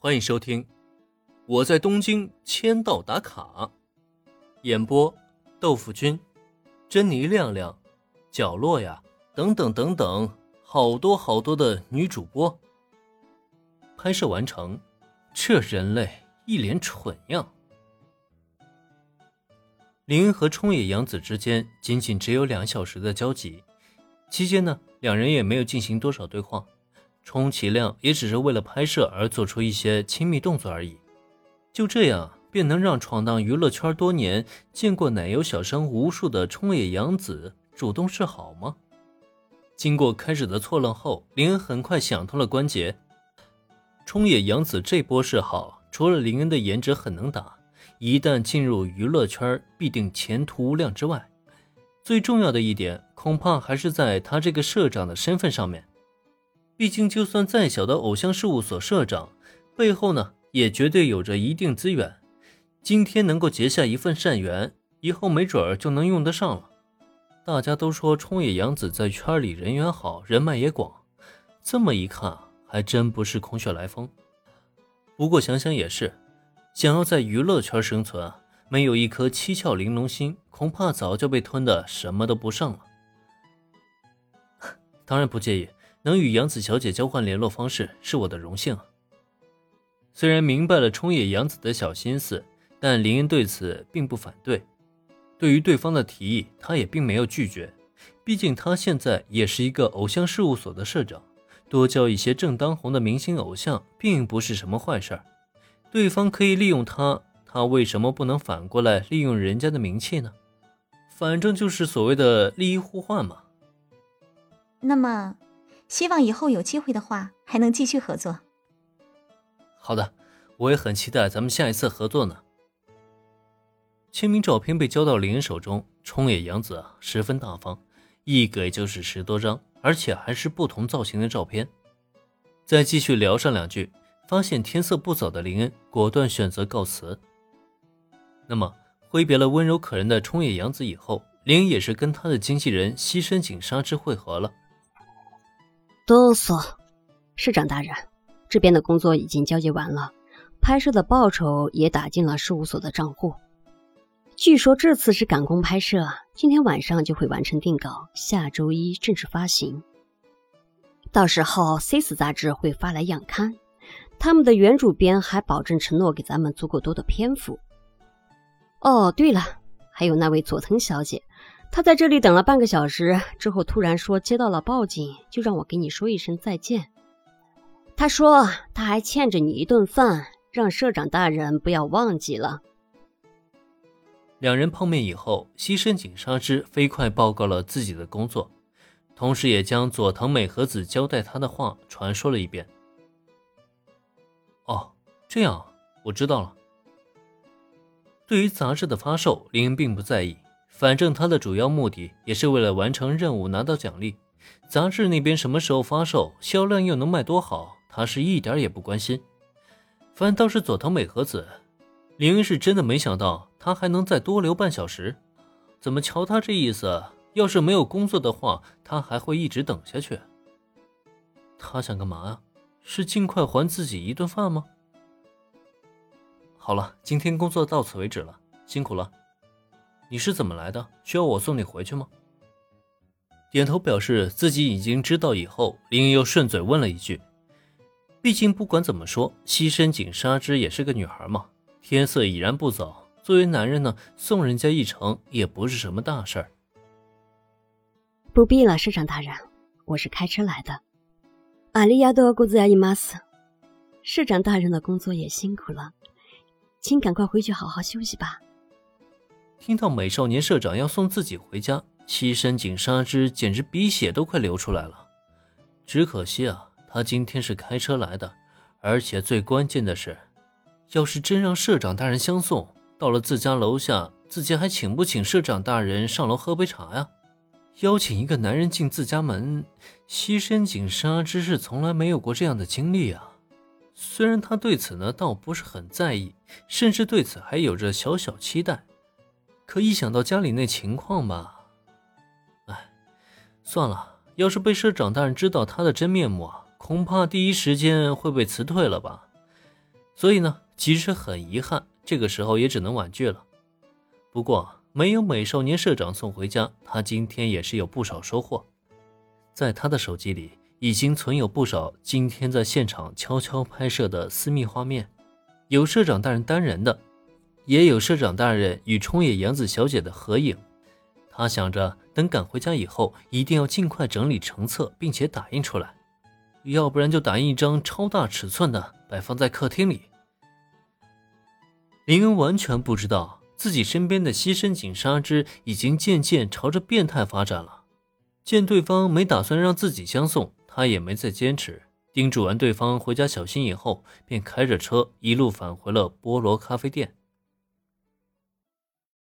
欢迎收听《我在东京签到打卡》，演播：豆腐君、珍妮亮亮、角落呀，等等等等，好多好多的女主播。拍摄完成，这人类一脸蠢样。林和冲野洋子之间仅仅只有两小时的交集，期间呢，两人也没有进行多少对话。充其量也只是为了拍摄而做出一些亲密动作而已，就这样便能让闯荡娱乐圈多年、见过奶油小生无数的冲野洋子主动示好吗？经过开始的错愣后，林恩很快想通了关节。冲野洋子这波示好，除了林恩的颜值很能打，一旦进入娱乐圈必定前途无量之外，最重要的一点恐怕还是在他这个社长的身份上面。毕竟，就算再小的偶像事务所社长，背后呢也绝对有着一定资源。今天能够结下一份善缘，以后没准儿就能用得上了。大家都说冲野洋子在圈里人缘好，人脉也广，这么一看，还真不是空穴来风。不过想想也是，想要在娱乐圈生存，没有一颗七窍玲珑心，恐怕早就被吞的什么都不剩了。当然不介意。能与杨子小姐交换联络方式是我的荣幸。虽然明白了冲野杨子的小心思，但林恩对此并不反对。对于对方的提议，他也并没有拒绝。毕竟他现在也是一个偶像事务所的社长，多交一些正当红的明星偶像，并不是什么坏事。对方可以利用他，他为什么不能反过来利用人家的名气呢？反正就是所谓的利益互换嘛。那么。希望以后有机会的话，还能继续合作。好的，我也很期待咱们下一次合作呢。签名照片被交到林恩手中，冲野洋子十分大方，一给就是十多张，而且还是不同造型的照片。再继续聊上两句，发现天色不早的林恩果断选择告辞。那么挥别了温柔可人的冲野洋子以后，林恩也是跟他的经纪人西深井纱织会合了。哆嗦，市长大人，这边的工作已经交接完了，拍摄的报酬也打进了事务所的账户。据说这次是赶工拍摄，今天晚上就会完成定稿，下周一正式发行。到时候《C 四》杂志会发来样刊，他们的原主编还保证承诺给咱们足够多的篇幅。哦，对了，还有那位佐藤小姐。他在这里等了半个小时之后，突然说接到了报警，就让我给你说一声再见。他说他还欠着你一顿饭，让社长大人不要忘记了。两人碰面以后，西深井纱织飞快报告了自己的工作，同时也将佐藤美和子交代他的话传说了一遍。哦，这样，我知道了。对于杂志的发售，林并不在意。反正他的主要目的也是为了完成任务拿到奖励，杂志那边什么时候发售，销量又能卖多好，他是一点也不关心。反倒是佐藤美和子，林是真的没想到他还能再多留半小时。怎么瞧他这意思，要是没有工作的话，他还会一直等下去。他想干嘛呀？是尽快还自己一顿饭吗？好了，今天工作到此为止了，辛苦了。你是怎么来的？需要我送你回去吗？点头表示自己已经知道以后，林英又顺嘴问了一句：“毕竟不管怎么说，西深井纱织也是个女孩嘛。天色已然不早，作为男人呢，送人家一程也不是什么大事儿。”不必了，市长大人，我是开车来的。阿里亚多古兹亚伊马斯，市长大人的工作也辛苦了，请赶快回去好好休息吧。听到美少年社长要送自己回家，西山井纱织简直鼻血都快流出来了。只可惜啊，他今天是开车来的，而且最关键的是，要是真让社长大人相送，到了自家楼下，自己还请不请社长大人上楼喝杯茶呀？邀请一个男人进自家门，西深井纱织是从来没有过这样的经历啊。虽然他对此呢倒不是很在意，甚至对此还有着小小期待。可一想到家里那情况吧，哎，算了。要是被社长大人知道他的真面目啊，恐怕第一时间会被辞退了吧。所以呢，即使很遗憾，这个时候也只能婉拒了。不过，没有美少年社长送回家，他今天也是有不少收获。在他的手机里，已经存有不少今天在现场悄悄拍摄的私密画面，有社长大人单人的，也有社长大人与冲野洋子小姐的合影。他想着，等赶回家以后，一定要尽快整理成册，并且打印出来，要不然就打印一张超大尺寸的，摆放在客厅里。林恩完全不知道自己身边的西深井纱织已经渐渐朝着变态发展了。见对方没打算让自己相送，他也没再坚持，叮嘱完对方回家小心以后，便开着车一路返回了菠萝咖啡店。